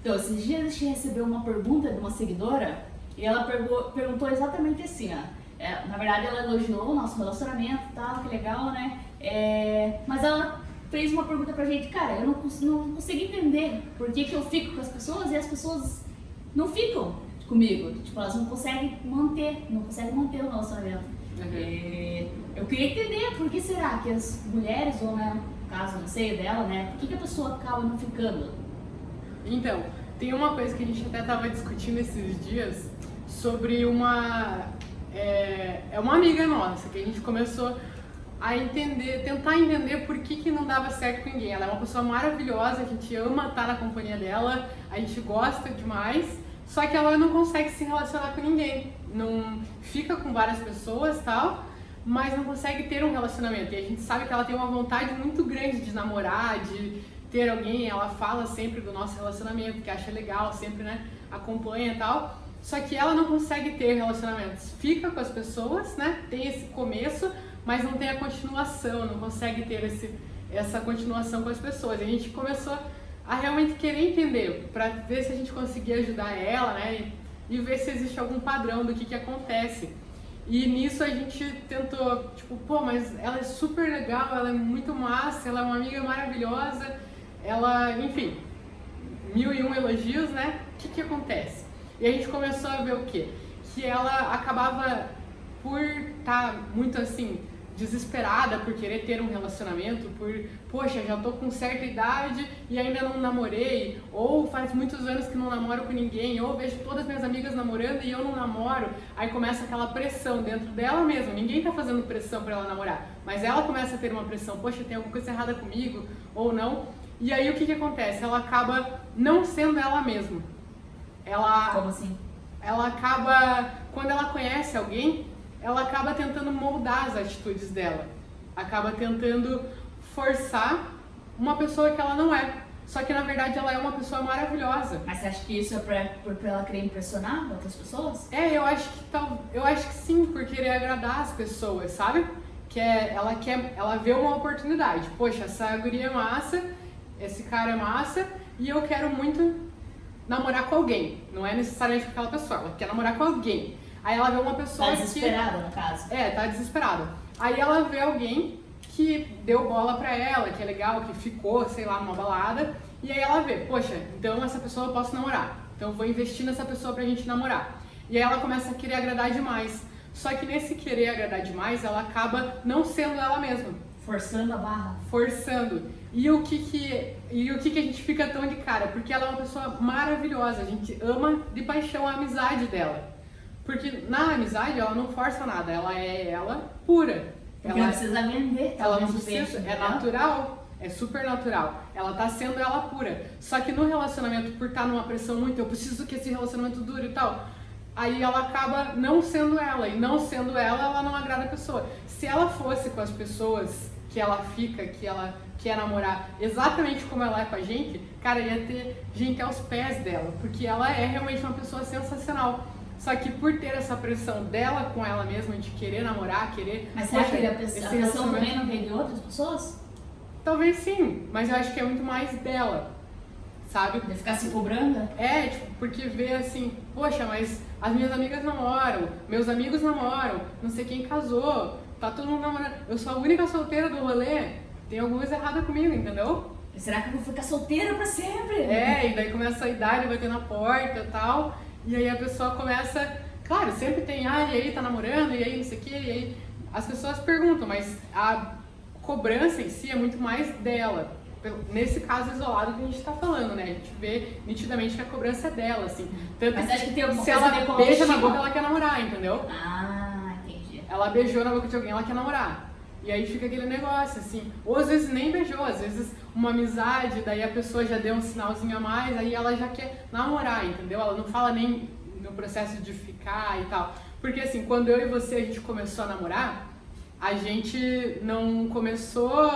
Então, esses dias a gente recebeu uma pergunta de uma seguidora e ela perguntou exatamente assim, ó. É, na verdade, ela elogiou o nosso relacionamento e tal, que legal, né? É, mas ela fez uma pergunta pra gente, cara, eu não, não consigo entender por que, que eu fico com as pessoas e as pessoas não ficam comigo. Tipo, elas não conseguem manter, não conseguem manter o relacionamento. Uhum. É, eu queria entender por que será que as mulheres, ou né, no caso, não sei dela, né, por que, que a pessoa acaba não ficando? Então, tem uma coisa que a gente até estava discutindo esses dias sobre uma. É, é uma amiga nossa que a gente começou a entender, tentar entender por que, que não dava certo com ninguém. Ela é uma pessoa maravilhosa, a gente ama estar na companhia dela, a gente gosta demais, só que ela não consegue se relacionar com ninguém. Não fica com várias pessoas tal, mas não consegue ter um relacionamento. E a gente sabe que ela tem uma vontade muito grande de namorar, de ter alguém, ela fala sempre do nosso relacionamento, que acha legal, sempre, né, acompanha e tal. Só que ela não consegue ter relacionamentos. Fica com as pessoas, né? Tem esse começo, mas não tem a continuação, não consegue ter esse, essa continuação com as pessoas. A gente começou a realmente querer entender, para ver se a gente conseguia ajudar ela, né? E, e, ver se existe algum padrão do que, que acontece. E nisso a gente tentou, tipo, pô, mas ela é super legal, ela é muito massa, ela é uma amiga maravilhosa ela, enfim, mil e um elogios, né? O que, que acontece? E a gente começou a ver o quê? Que ela acabava por estar tá muito assim, desesperada por querer ter um relacionamento, por, poxa, já tô com certa idade e ainda não namorei, ou faz muitos anos que não namoro com ninguém, ou vejo todas minhas amigas namorando e eu não namoro. Aí começa aquela pressão dentro dela mesma. Ninguém tá fazendo pressão para ela namorar, mas ela começa a ter uma pressão, poxa, tem alguma coisa errada comigo ou não. E aí o que, que acontece? Ela acaba não sendo ela mesma. Ela, Como assim? Ela acaba, quando ela conhece alguém, ela acaba tentando moldar as atitudes dela. Acaba tentando forçar uma pessoa que ela não é. Só que na verdade ela é uma pessoa maravilhosa. Mas você acha que isso é pra, por, pra ela querer impressionar outras pessoas? É, eu acho que tal, eu acho que sim, por querer agradar as pessoas, sabe? Que é, ela quer, ela vê uma oportunidade. Poxa, essa guria é massa, esse cara é massa e eu quero muito namorar com alguém. Não é necessariamente com aquela pessoa, ela quer namorar com alguém. Aí ela vê uma pessoa tá desesperada, que... no caso. É, tá desesperada. Aí ela vê alguém que deu bola pra ela, que é legal, que ficou, sei lá, numa balada. E aí ela vê, poxa, então essa pessoa eu posso namorar. Então eu vou investir nessa pessoa pra gente namorar. E aí ela começa a querer agradar demais. Só que nesse querer agradar demais, ela acaba não sendo ela mesma. Forçando a barra. Forçando. E o que que, e o que que a gente fica tão de cara? Porque ela é uma pessoa maravilhosa, a gente ama de paixão a amizade dela. Porque na amizade ela não força nada, ela é ela pura. Porque ela não precisa vender, ela não precisa, é natural, é super natural. Ela tá sendo ela pura. Só que no relacionamento, por estar tá numa pressão muito, eu preciso que esse relacionamento dure e tal, aí ela acaba não sendo ela. E não sendo ela, ela não agrada a pessoa. Se ela fosse com as pessoas que ela fica, que ela quer namorar exatamente como ela é com a gente, cara, ia ter gente aos pés dela, porque ela é realmente uma pessoa sensacional. Só que por ter essa pressão dela com ela mesma de querer namorar, querer. Mas você acha que a pressão também não vem de outras pessoas? Talvez sim, mas eu acho que é muito mais dela, sabe? De ficar se cobrando? É, tipo, porque vê assim, poxa, mas as minhas amigas namoram, meus amigos namoram, não sei quem casou, tá todo mundo namorando. Eu sou a única solteira do rolê, tem alguma coisa errada comigo, entendeu? Será que eu vou ficar solteira pra sempre? É, e daí começa a idade, vai ter na porta e tal. E aí a pessoa começa. Claro, sempre tem, ah, e aí tá namorando, e aí não sei o quê, e aí. As pessoas perguntam, mas a cobrança em si é muito mais dela. Nesse caso isolado que a gente tá falando, né? A gente vê nitidamente que a cobrança é dela, assim. Tanto mas acha que tem alguma se coisa ela beija na boca, ela quer namorar, entendeu? Ah, entendi. Ela beijou na boca de alguém, ela quer namorar. E aí fica aquele negócio, assim. Ou às vezes nem beijou, às vezes uma amizade, daí a pessoa já deu um sinalzinho a mais, aí ela já quer namorar, entendeu? Ela não fala nem no processo de ficar e tal. Porque assim, quando eu e você a gente começou a namorar, a gente não começou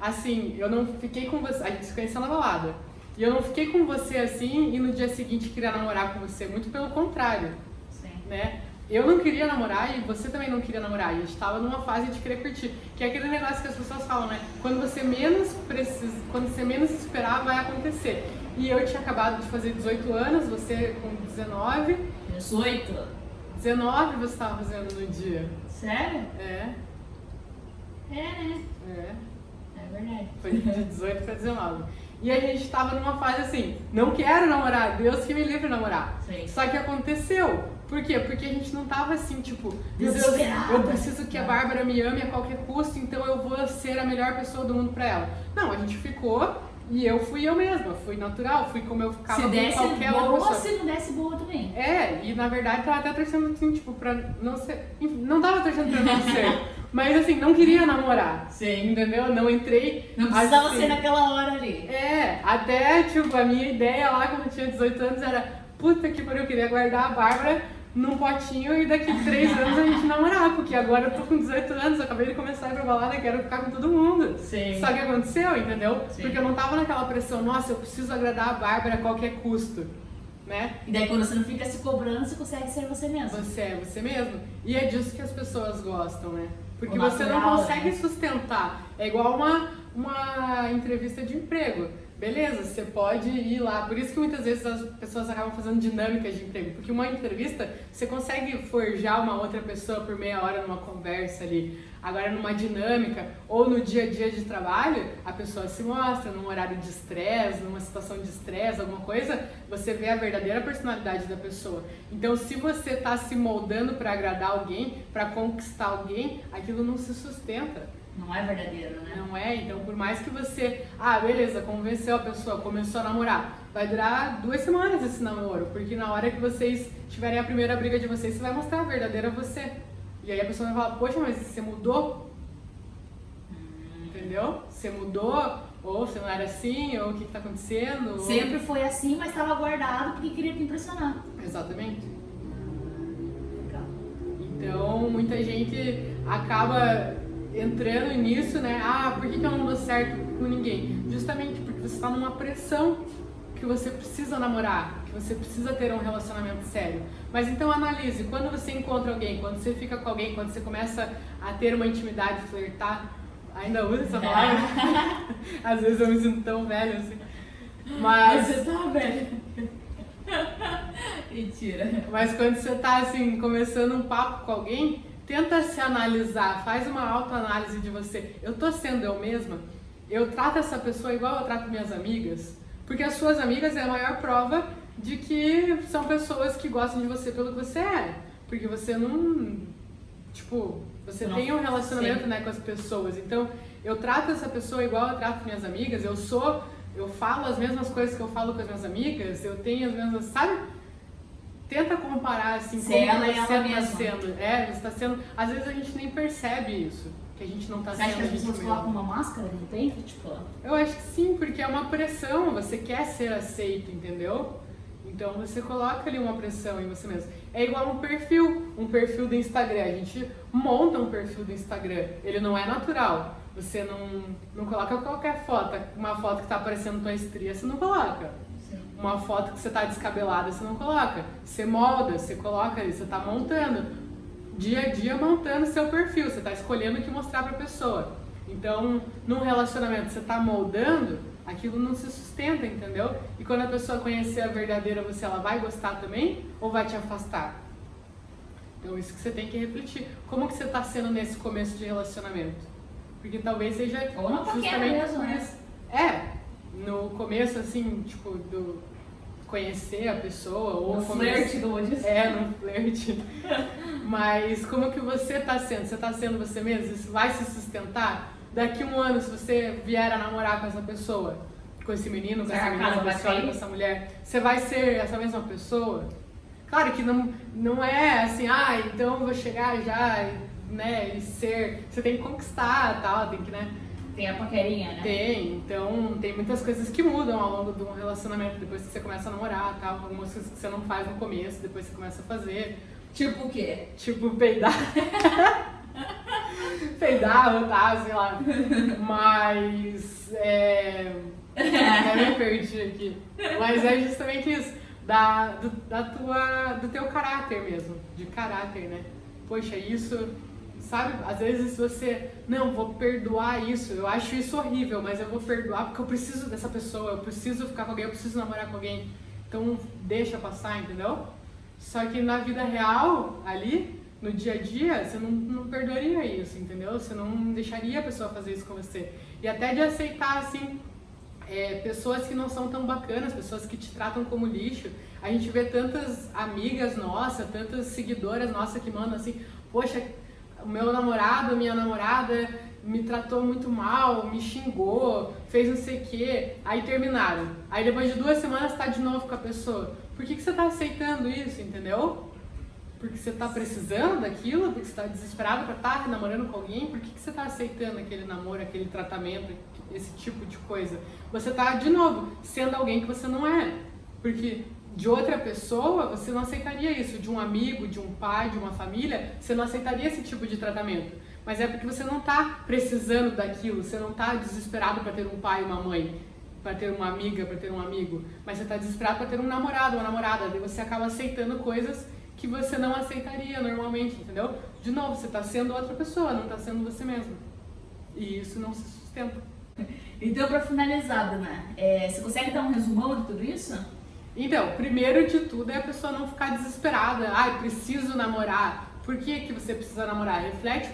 assim, eu não fiquei com você, a gente se conheceu na balada. E eu não fiquei com você assim e no dia seguinte queria namorar com você, muito pelo contrário. Sim. Né? eu não queria namorar e você também não queria namorar. E a gente estava numa fase de querer curtir. Que é aquele negócio que as pessoas falam, né? Quando você menos precisa, quando você menos esperar, vai acontecer. E eu tinha acabado de fazer 18 anos, você com 19. 18? 19 você estava fazendo no dia. Sério? É. É, né? É. É verdade. Foi de 18 para 19. E a gente tava numa fase assim, não quero namorar, Deus que me livre de namorar. Sim. Só que aconteceu. Por quê? Porque a gente não tava assim, tipo, meu Deus, eu preciso que a Bárbara me ame a qualquer custo, então eu vou ser a melhor pessoa do mundo pra ela. Não, a gente ficou e eu fui eu mesma, fui natural, fui como eu ficava Se com desse qualquer outra boa, pessoa. se não desse boa também. É, e na verdade tava até torcendo assim, tipo, pra não ser. Não tava torcendo pra não ser. Mas assim, não queria namorar. Sim. Entendeu? Não entrei. Não precisava assim, ser naquela hora ali. É, até, tipo, a minha ideia lá quando eu tinha 18 anos era, puta que pariu, eu queria guardar a Bárbara num potinho e daqui três anos a gente namorar, porque agora eu tô com 18 anos, eu acabei de começar a ir pra balada, quero ficar com todo mundo. Sim. Só que aconteceu, entendeu? Sim. Porque eu não tava naquela pressão, nossa, eu preciso agradar a Bárbara a qualquer custo, né? E daí quando você não fica se cobrando, você consegue ser você mesmo. Você é você mesmo. E é disso que as pessoas gostam, né? Porque O você não natural, consegue né? sustentar. É igual uma, uma entrevista de emprego. Beleza, você pode ir lá. Por isso que muitas vezes as pessoas acabam fazendo dinâmicas de emprego. Porque uma entrevista, você consegue forjar uma outra pessoa por meia hora numa conversa ali. Agora, numa dinâmica ou no dia a dia de trabalho, a pessoa se mostra num horário de estresse, numa situação de estresse, alguma coisa, você vê a verdadeira personalidade da pessoa. Então, se você está se moldando para agradar alguém, para conquistar alguém, aquilo não se sustenta. Não é verdadeiro, né? Não é? Então, por mais que você, ah, beleza, convenceu a pessoa, começou a namorar, vai durar duas semanas esse namoro, porque na hora que vocês tiverem a primeira briga de vocês, você vai mostrar a verdadeira você. E aí a pessoa vai falar, poxa, mas você mudou? Entendeu? Você mudou? Ou você não era assim? Ou o que, que tá acontecendo? Ou- Sempre foi assim, mas estava guardado porque queria te impressionar. Exatamente. Legal. Então, muita gente acaba entrando nisso, né? Ah, por que, que eu não dou certo com ninguém? Justamente porque você está numa pressão que você precisa namorar, que você precisa ter um relacionamento sério. Mas então analise, quando você encontra alguém, quando você fica com alguém, quando você começa a ter uma intimidade, flertar, ainda usa essa palavra? Às vezes eu me sinto tão velho assim. Mas Você tá velho. Mentira. Mas quando você tá assim, começando um papo com alguém, tenta se analisar, faz uma autoanálise de você. Eu tô sendo eu mesma? Eu trato essa pessoa igual eu trato minhas amigas? Porque as suas amigas é a maior prova de que são pessoas que gostam de você pelo que você é. Porque você não. Tipo, você Não, tem um relacionamento sim. né, com as pessoas. Então, eu trato essa pessoa igual eu trato minhas amigas. Eu sou. Eu falo as mesmas coisas que eu falo com as minhas amigas. Eu tenho as mesmas. Sabe? Tenta comparar assim Ser como ela e você ela está mesma. sendo. É, você está sendo. Às vezes a gente nem percebe isso. Que a gente não está Você acha sendo que a as gente pessoas colocam uma máscara no peito? Tipo, Eu acho que sim, porque é uma pressão, você quer ser aceito, entendeu? Então você coloca ali uma pressão em você mesmo. É igual um perfil, um perfil do Instagram. A gente monta um perfil do Instagram, ele não é natural. Você não, não coloca qualquer foto, uma foto que tá aparecendo tua estria, você não coloca. Uma foto que você tá descabelada, você não coloca. Você molda, você coloca ali, você tá montando. Dia a dia montando seu perfil, você tá escolhendo o que mostrar pra pessoa. Então, num relacionamento, você tá moldando, aquilo não se sustenta, entendeu? E quando a pessoa conhecer a verdadeira você, ela vai gostar também ou vai te afastar? Então, isso que você tem que refletir. Como que você tá sendo nesse começo de relacionamento? Porque talvez seja Ou na paquera justamente mesmo, por né? isso. É, no começo, assim, tipo, do conhecer a pessoa ou no flerte do hoje. é, no flerte. Mas como que você tá sendo? Você tá sendo você mesmo? Isso vai se sustentar? Daqui um ano, se você vier a namorar com essa pessoa, com esse menino, com essa menina, com cair? com essa mulher, você vai ser essa mesma pessoa? Claro que não, não é assim, ah, então eu vou chegar já, né, e ser... Você tem que conquistar tal, tem que, né... Tem a paquerinha, né? Tem, então tem muitas coisas que mudam ao longo de um relacionamento, depois que você começa a namorar tal, algumas coisas que você não faz no começo, depois você começa a fazer. Tipo o quê? Tipo, peidar. peidar, rotar, sei lá. Mas. É. Até me perdi aqui. Mas é justamente isso. Da, do, da tua, do teu caráter mesmo. De caráter, né? Poxa, isso sabe? Às vezes você, não, vou perdoar isso, eu acho isso horrível, mas eu vou perdoar porque eu preciso dessa pessoa, eu preciso ficar com alguém, eu preciso namorar com alguém. Então deixa passar, entendeu? Só que na vida real, ali, no dia a dia, você não, não perdoaria isso, entendeu? Você não deixaria a pessoa fazer isso com você. E até de aceitar, assim, é, pessoas que não são tão bacanas, pessoas que te tratam como lixo. A gente vê tantas amigas nossas, tantas seguidoras nossas que mandam assim, poxa, o meu namorado, minha namorada me tratou muito mal, me xingou, fez não sei o quê, aí terminaram. Aí depois de duas semanas tá de novo com a pessoa. Por que, que você tá aceitando isso, entendeu? Porque você tá precisando daquilo, porque você tá desesperado pra estar tá namorando com alguém, por que, que você tá aceitando aquele namoro, aquele tratamento, esse tipo de coisa? Você tá, de novo, sendo alguém que você não é. Porque de outra pessoa, você não aceitaria isso. De um amigo, de um pai, de uma família, você não aceitaria esse tipo de tratamento. Mas é porque você não está precisando daquilo, você não está desesperado para ter um pai e uma mãe, para ter uma amiga, para ter um amigo. Mas você está desesperado para ter um namorado, uma namorada. Daí você acaba aceitando coisas que você não aceitaria normalmente, entendeu? De novo, você está sendo outra pessoa, não está sendo você mesmo. E isso não se sustenta. Então, para finalizar, Dana, é, você consegue dar um resumão de tudo isso? Então, primeiro de tudo é a pessoa não ficar desesperada. Ai, preciso namorar. Por que, que você precisa namorar? Reflete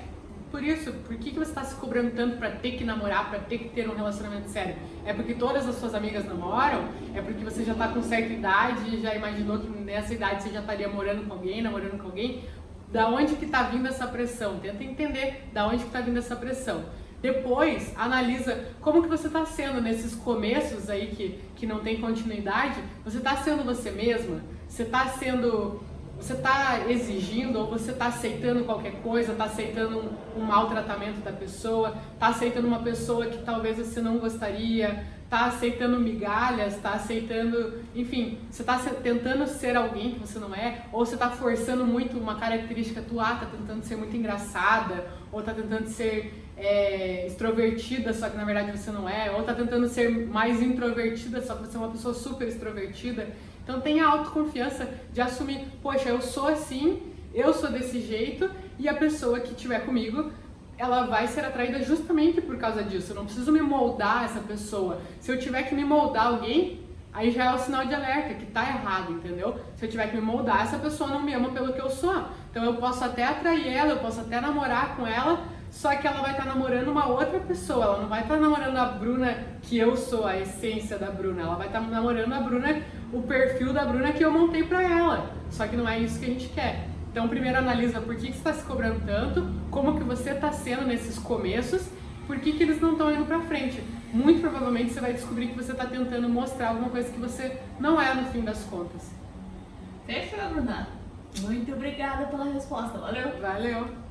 por isso. Por que, que você está se cobrando tanto para ter que namorar, para ter que ter um relacionamento sério? É porque todas as suas amigas namoram? É porque você já está com certa idade e já imaginou que nessa idade você já estaria morando com alguém, namorando com alguém? Da onde que está vindo essa pressão? Tenta entender da onde que está vindo essa pressão. Depois, analisa como que você está sendo nesses começos aí que, que não tem continuidade. Você está sendo você mesma? Você está sendo... Você está exigindo ou você está aceitando qualquer coisa, está aceitando um, um maltratamento da pessoa, está aceitando uma pessoa que talvez você não gostaria, está aceitando migalhas, está aceitando, enfim, você está tentando ser alguém que você não é, ou você está forçando muito uma característica tua, está tentando ser muito engraçada, ou está tentando ser é, extrovertida, só que na verdade você não é, ou está tentando ser mais introvertida, só que você é uma pessoa super extrovertida. Então tenha autoconfiança de assumir, poxa, eu sou assim, eu sou desse jeito, e a pessoa que estiver comigo ela vai ser atraída justamente por causa disso. Eu não preciso me moldar essa pessoa. Se eu tiver que me moldar alguém, aí já é o sinal de alerta que tá errado, entendeu? Se eu tiver que me moldar, essa pessoa não me ama pelo que eu sou. Então eu posso até atrair ela, eu posso até namorar com ela, só que ela vai estar tá namorando uma outra pessoa. Ela não vai estar tá namorando a Bruna que eu sou, a essência da Bruna. Ela vai estar tá namorando a Bruna, o perfil da Bruna que eu montei pra ela. Só que não é isso que a gente quer. Então, primeiro analisa por que, que você está se cobrando tanto, como que você está sendo nesses começos, por que, que eles não estão indo para frente. Muito provavelmente você vai descobrir que você está tentando mostrar alguma coisa que você não é no fim das contas. Fechou, Bruna. Muito obrigada pela resposta. Valeu. Valeu.